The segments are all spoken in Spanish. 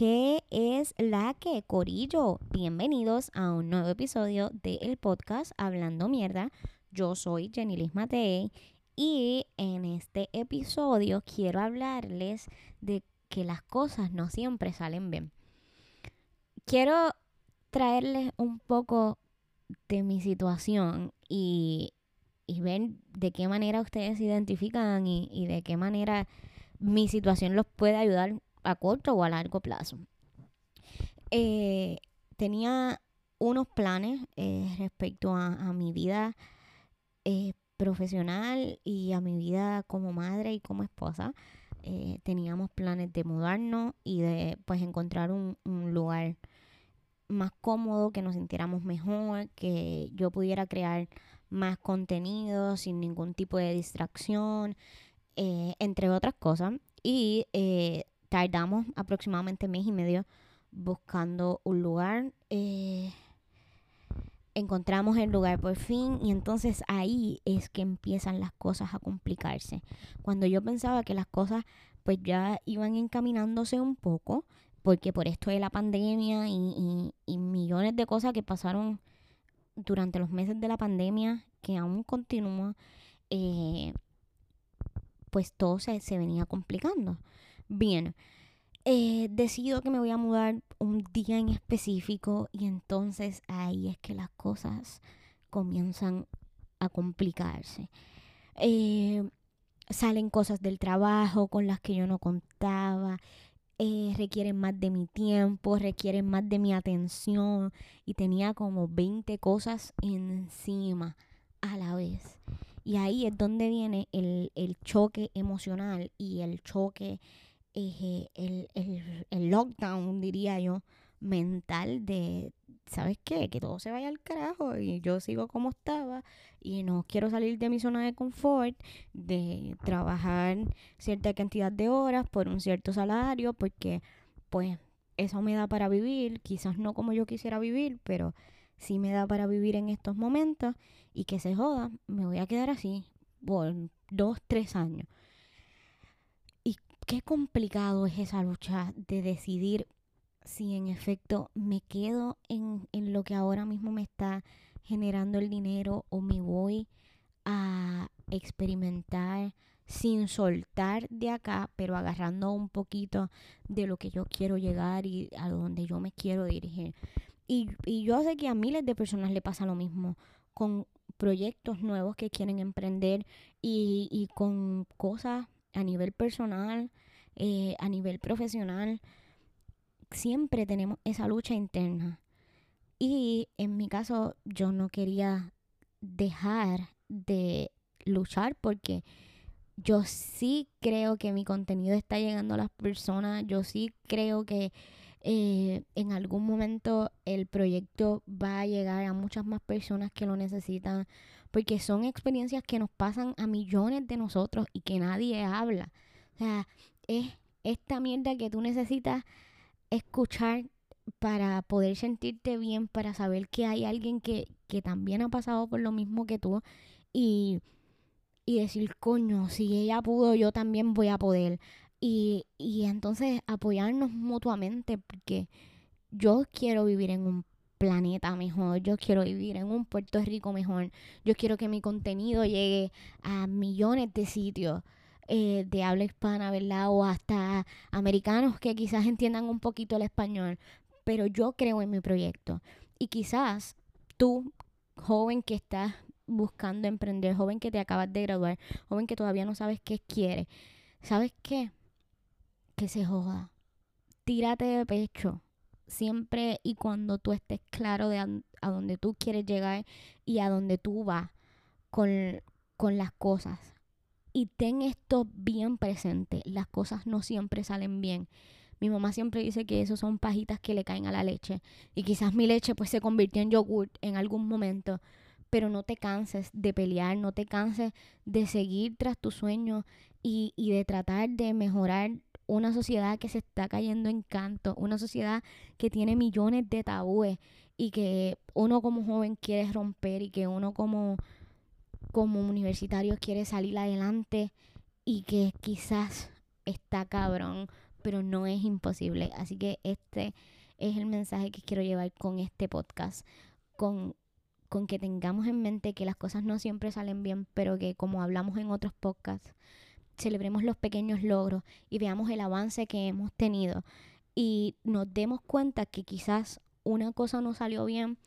¿Qué es la que, Corillo? Bienvenidos a un nuevo episodio del podcast Hablando Mierda. Yo soy Jenny Liz Matei y en este episodio quiero hablarles de que las cosas no siempre salen bien. Quiero traerles un poco de mi situación y, y ver de qué manera ustedes se identifican y, y de qué manera mi situación los puede ayudar a corto o a largo plazo. Eh, tenía unos planes eh, respecto a, mi vida eh, profesional y a mi vida como madre y como esposa. teníamos planes de mudarnos y de pues encontrar un, un lugar más cómodo, que nos sintiéramos mejor, que yo pudiera crear más contenido sin ningún tipo de distracción, entre otras cosas. Y tardamos aproximadamente mes y medio buscando un lugar. Eh, encontramos el lugar por fin y entonces ahí es que empiezan las cosas a complicarse. Cuando yo pensaba que las cosas pues ya iban encaminándose un poco, porque por esto de la pandemia y, millones de cosas que pasaron durante los meses de la pandemia, que aún continúa, eh, pues todo se, se venía complicando. Bien, eh, decido que me voy a mudar un día en específico y entonces ahí es que las cosas comienzan a complicarse. Eh, salen cosas del trabajo con las que yo no contaba. Eh, requieren más de mi tiempo, requieren más de mi atención y tenía como 20 cosas encima a la vez. Y ahí es donde viene el, el choque emocional y el choque el, el, el, lockdown, diría yo, mental de, ¿sabes qué? Que todo se vaya al carajo y yo sigo como estaba y no quiero salir de mi zona de confort, de trabajar cierta cantidad de horas por un cierto salario, porque pues eso me da para vivir, quizás no como yo quisiera vivir, pero sí me da para vivir en estos momentos y que se joda, me voy a quedar así por dos, tres años qué complicado es esa lucha de decidir si en efecto me quedo en, lo que ahora mismo me está generando el dinero o me voy a experimentar sin soltar de acá, pero agarrando un poquito de lo que yo quiero llegar y a donde yo me quiero dirigir. Y, y yo sé que a miles de personas le pasa lo mismo con proyectos nuevos que quieren emprender y, y con cosas a nivel personal, eh, a nivel profesional, siempre tenemos esa lucha interna. Y en mi caso, yo no quería dejar de luchar porque yo sí creo que mi contenido está llegando a las personas, yo sí creo que eh, en algún momento el proyecto va a llegar a muchas más personas que lo necesitan, porque son experiencias que nos pasan a millones de nosotros y que nadie habla. O sea, es esta mierda que tú necesitas escuchar para poder sentirte bien, para saber que hay alguien que, que también ha pasado por lo mismo que tú y, y decir, coño, si ella pudo, yo también voy a poder. Y, y entonces apoyarnos mutuamente porque yo quiero vivir en un planeta mejor, yo quiero vivir en un Puerto Rico mejor, yo quiero que mi contenido llegue a millones de sitios eh, de habla hispana, ¿verdad? O hasta americanos que quizás entiendan un poquito el español, pero yo creo en mi proyecto. Y quizás tú, joven que estás buscando emprender, joven que te acabas de graduar, joven que todavía no sabes qué quiere, ¿sabes qué? Que se joda. Tírate de pecho siempre y cuando tú estés claro de a, dónde tú quieres llegar y a dónde tú vas con, con las cosas. Y ten esto bien presente, las cosas no siempre salen bien. Mi mamá siempre dice que eso son pajitas que le caen a la leche. Y quizás mi leche pues se convirtió en yogurt en algún momento. Pero no te canses de pelear, no te canses de seguir tras tu sueño y, y de tratar de mejorar una sociedad que se está cayendo en canto, una sociedad que tiene millones de tabúes y que uno como joven quiere romper y que uno como, como universitario quiere salir adelante y que quizás está cabrón pero no es imposible. Así que este es el mensaje que quiero llevar con este podcast, con, con que tengamos en mente que las cosas no siempre salen bien, pero que como hablamos en otros podcasts, celebremos los pequeños logros y veamos el avance que hemos tenido y nos demos cuenta que quizás una cosa no salió bien,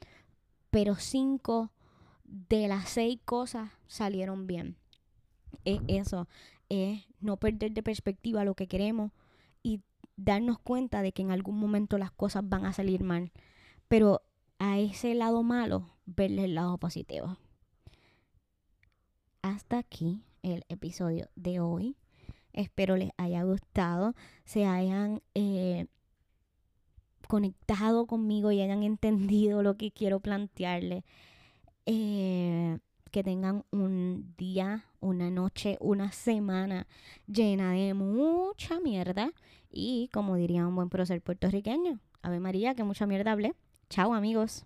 pero cinco de las seis cosas salieron bien. Es eso, es no perder de perspectiva lo que queremos y darnos cuenta de que en algún momento las cosas van a salir mal. Pero a ese lado malo, verle el lado positivo. Hasta aquí el episodio de hoy. Espero les haya gustado, se hayan eh, conectado conmigo y hayan entendido lo que quiero plantearles. Eh, que tengan un día, una noche, una semana llena de mucha mierda. Y como diría un buen prócer puertorriqueño, Ave María, que mucha mierda hablé. Chao amigos.